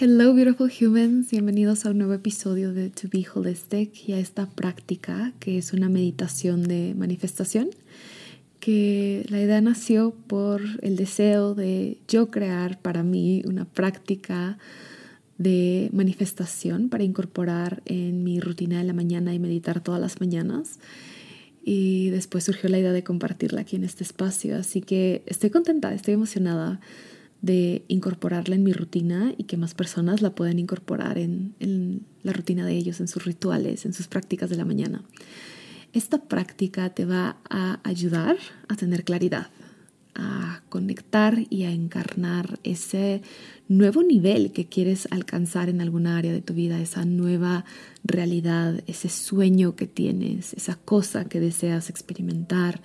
Hello beautiful humans, bienvenidos a un nuevo episodio de To Be Holistic y a esta práctica que es una meditación de manifestación que la idea nació por el deseo de yo crear para mí una práctica de manifestación para incorporar en mi rutina de la mañana y meditar todas las mañanas. Y después surgió la idea de compartirla aquí en este espacio, así que estoy contenta, estoy emocionada de incorporarla en mi rutina y que más personas la puedan incorporar en, la rutina de ellos, en sus rituales, en sus prácticas de la mañana. Esta práctica te va a ayudar a tener claridad, a conectar y a encarnar ese nuevo nivel que quieres alcanzar en alguna área de tu vida, esa nueva realidad, ese sueño que tienes, esa cosa que deseas experimentar,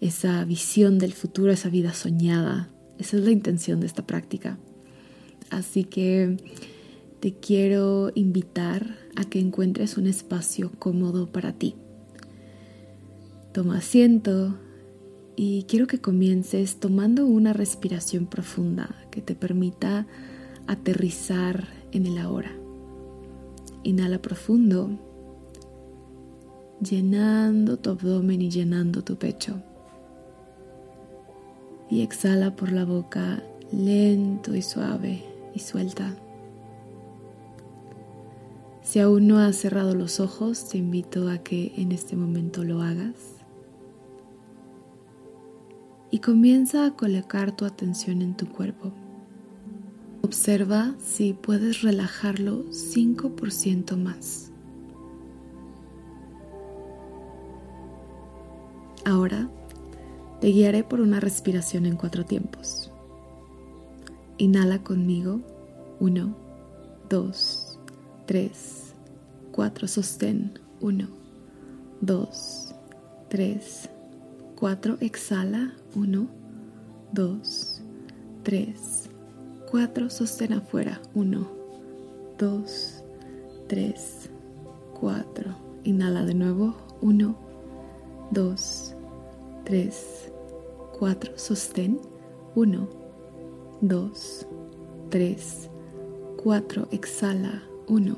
esa visión del futuro, esa vida soñada. Esa es la intención de esta práctica. Así que te quiero invitar a que encuentres un espacio cómodo para ti. Toma asiento y quiero que comiences tomando una respiración profunda que te permita aterrizar en el ahora. Inhala profundo, llenando tu abdomen y llenando tu pecho y exhala por la boca lento y suave y suelta. Si aún no has cerrado los ojos, te invito a que en este momento lo hagas. Y comienza a colocar tu atención en tu cuerpo. Observa si puedes relajarlo 5% más. Ahora te guiaré por una respiración en cuatro tiempos. Inhala conmigo. Uno, dos, tres, cuatro. Sostén. Uno, dos, tres, cuatro. Exhala. Uno, dos, tres, cuatro. Sostén afuera. Uno, dos, tres, cuatro. Inhala de nuevo. Uno, dos, tres, 4, sostén, 1, 2, 3, 4, exhala, 1,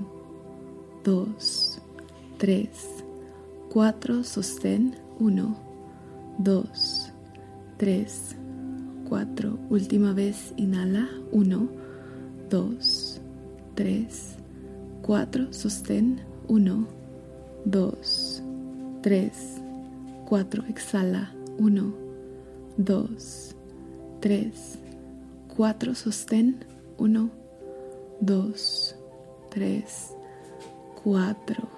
2, 3, 4, sostén, 1, 2, 3, 4, última vez, inhala, 1, 2, 3, 4, sostén, 1, 2, 3, 4, exhala, 1, 2, 3, 4, sostén, 1, 2, 3, 4,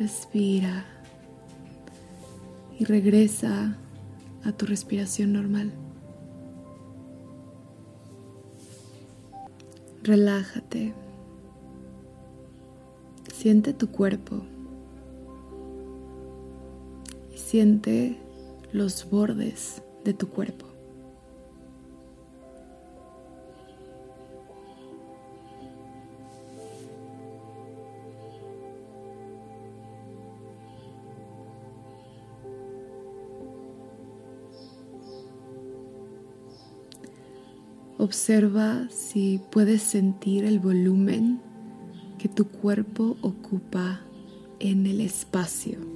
respira y regresa a tu respiración normal. Relájate. Siente tu cuerpo y siente los bordes de tu cuerpo. Observa si puedes sentir el volumen que tu cuerpo ocupa en el espacio.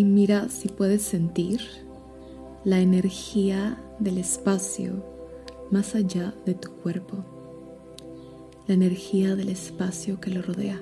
Y mira si puedes sentir la energía del espacio más allá de tu cuerpo, la energía del espacio que lo rodea.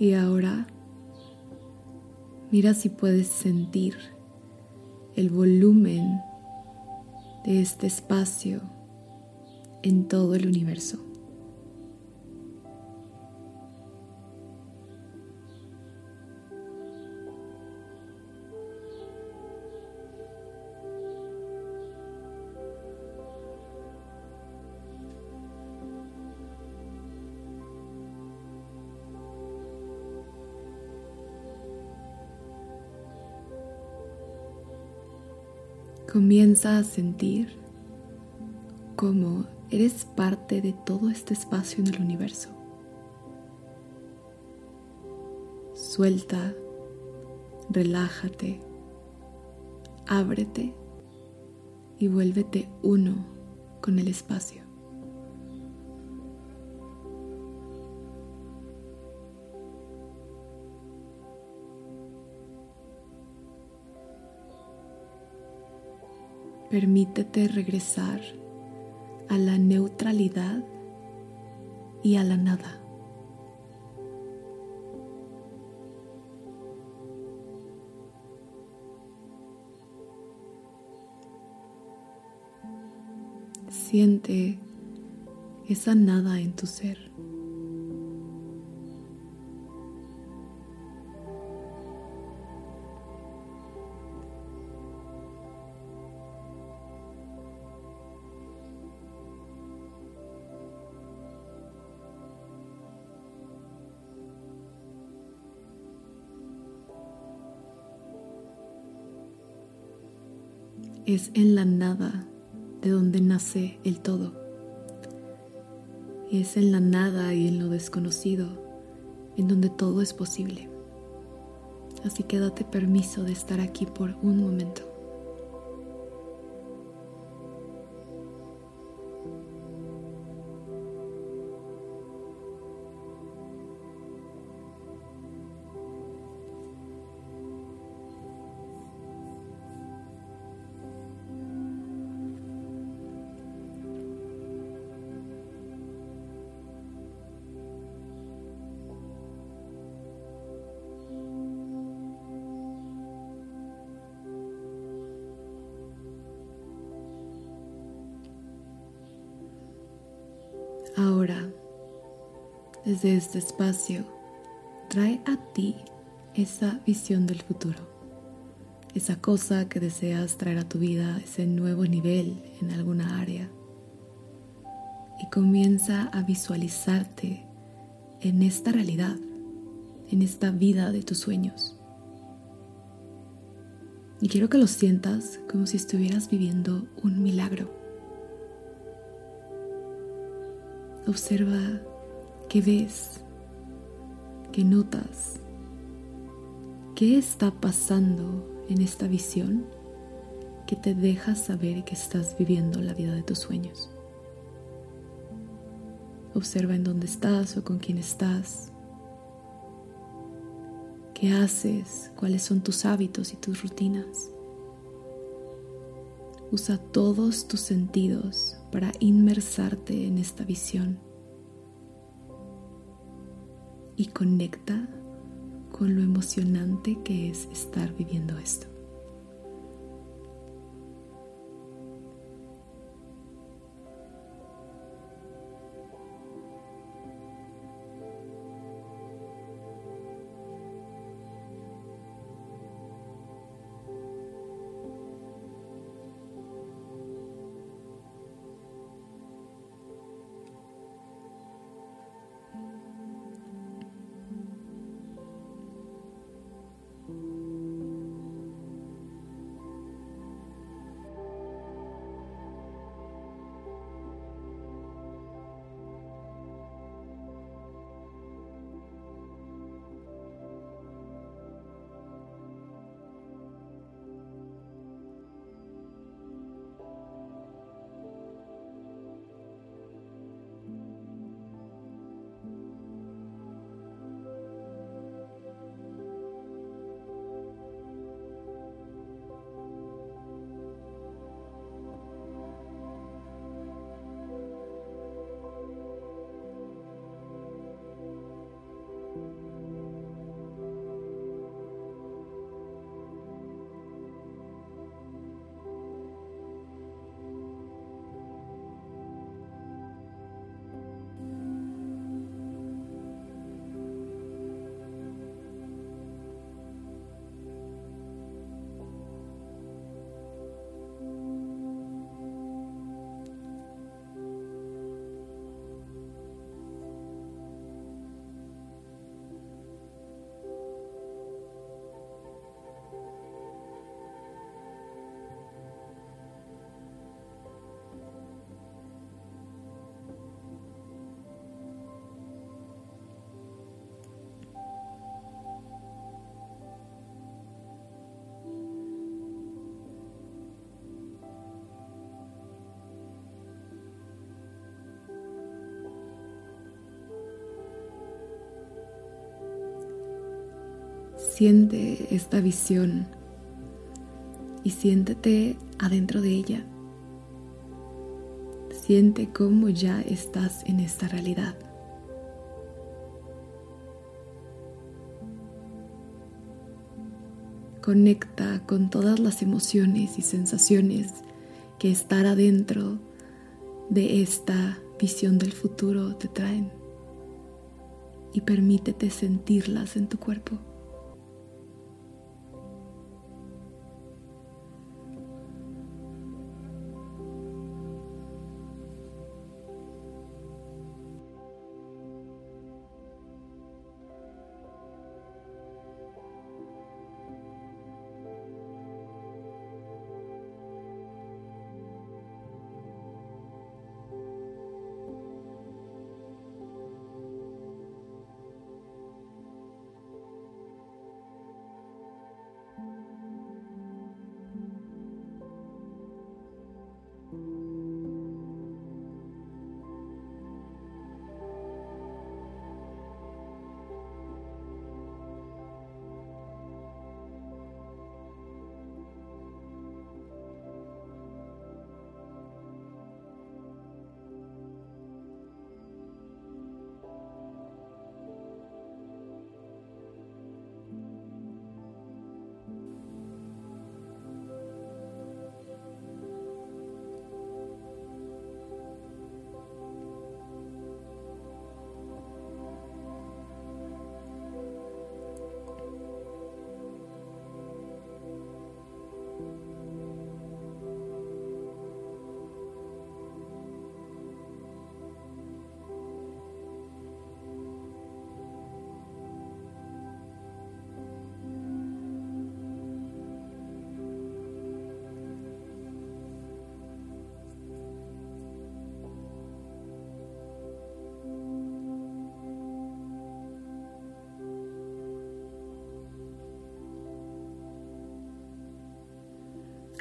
Y ahora mira si puedes sentir el volumen de este espacio en todo el universo. Comienza a sentir cómo eres parte de todo este espacio en el universo. Suelta, relájate, ábrete y vuélvete uno con el espacio. Permítete regresar a la neutralidad y a la nada. Siente esa nada en tu ser. Es en la nada de donde nace el todo. Es en la nada y en lo desconocido en donde todo es posible. Así que date permiso de estar aquí por un momento. Desde este espacio, trae a ti esa visión del futuro, esa cosa que deseas traer a tu vida, ese nuevo nivel en alguna área. Y comienza a visualizarte en esta realidad, en esta vida de tus sueños. Y quiero que lo sientas como si estuvieras viviendo un milagro Observa qué ves, qué notas, qué está pasando en esta visión que te deja saber que estás viviendo la vida de tus sueños. Observa en dónde estás o con quién estás. ¿Qué haces? ¿Cuáles son tus hábitos y tus rutinas? Usa todos tus sentidos para inmersarte en esta visión y conecta con lo emocionante que es estar viviendo esto. Siente esta visión y siéntete adentro de ella. Siente cómo ya estás en esta realidad. Conecta con todas las emociones y sensaciones que estar adentro de esta visión del futuro te traen y permítete sentirlas en tu cuerpo.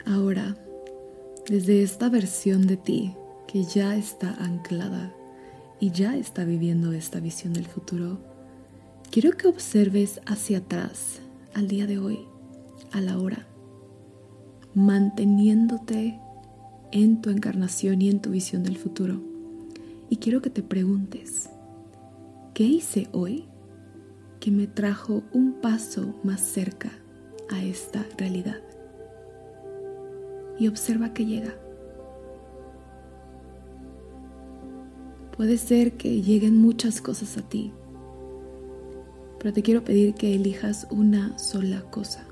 Ahora, desde esta versión de ti que ya está anclada y ya está viviendo esta visión del futuro, quiero que observes hacia atrás al día de hoy, a la hora, manteniéndote en tu encarnación y en tu visión del futuro. Y quiero que te preguntes, ¿qué hice hoy que me trajo un paso más cerca a esta realidad? Y observa que llega. Puede ser que lleguen muchas cosas a ti, pero te quiero pedir que elijas una sola cosa,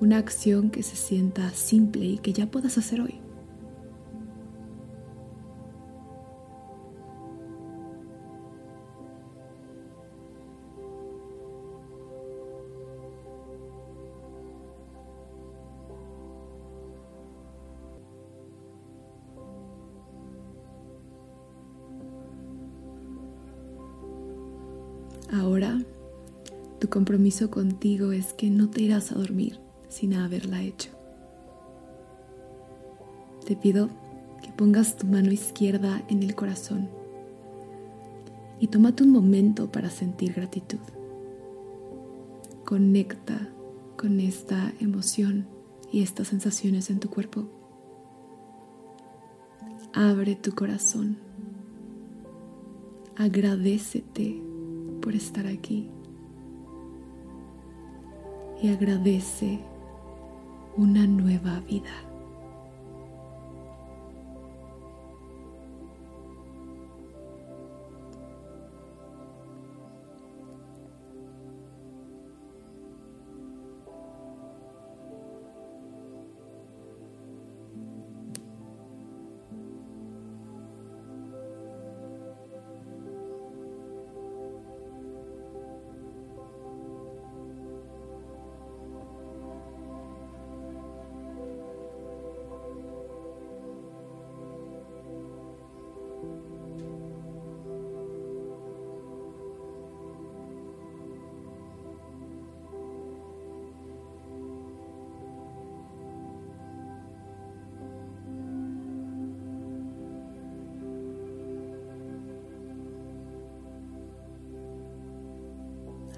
una acción que se sienta simple y que ya puedas hacer hoy. Ahora, tu compromiso contigo es que no te irás a dormir sin haberla hecho. Te pido que pongas tu mano izquierda en el corazón y tómate un momento para sentir gratitud. Conecta con esta emoción y estas sensaciones en tu cuerpo. Abre tu corazón. Agradecete por estar aquí. Y agradece una nueva vida.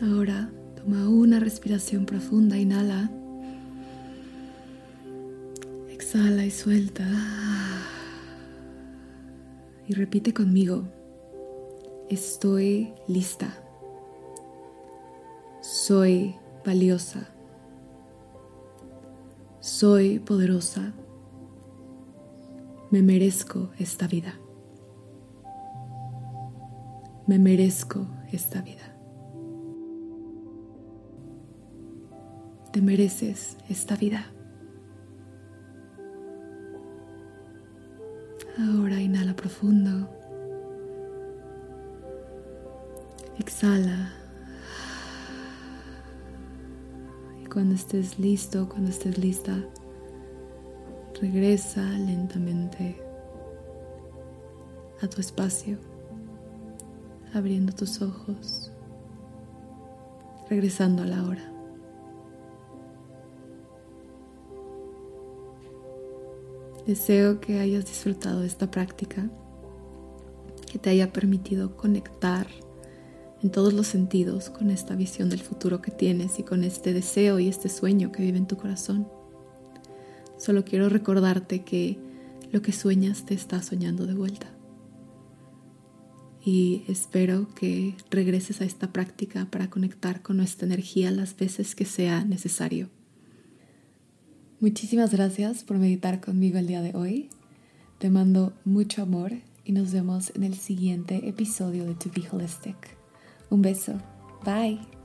Ahora Toma una respiración profunda, inhala. Exhala y suelta. Y repite conmigo. Estoy lista. Soy valiosa. Soy poderosa. Me merezco esta vida. Me merezco esta vida. Te mereces esta vida. Ahora inhala profundo. Exhala. Y cuando estés listo, cuando estés lista, regresa lentamente a tu espacio, abriendo tus ojos, regresando a la hora. Deseo que hayas disfrutado de esta práctica, que te haya permitido conectar en todos los sentidos con esta visión del futuro que tienes y con este deseo y este sueño que vive en tu corazón. Solo quiero recordarte que lo que sueñas te está soñando de vuelta. Y espero que regreses a esta práctica para conectar con nuestra energía las veces que sea necesario. Muchísimas gracias por meditar conmigo el día de hoy. Te mando mucho amor y nos vemos en el siguiente episodio de To Be Holistic. Un beso. Bye.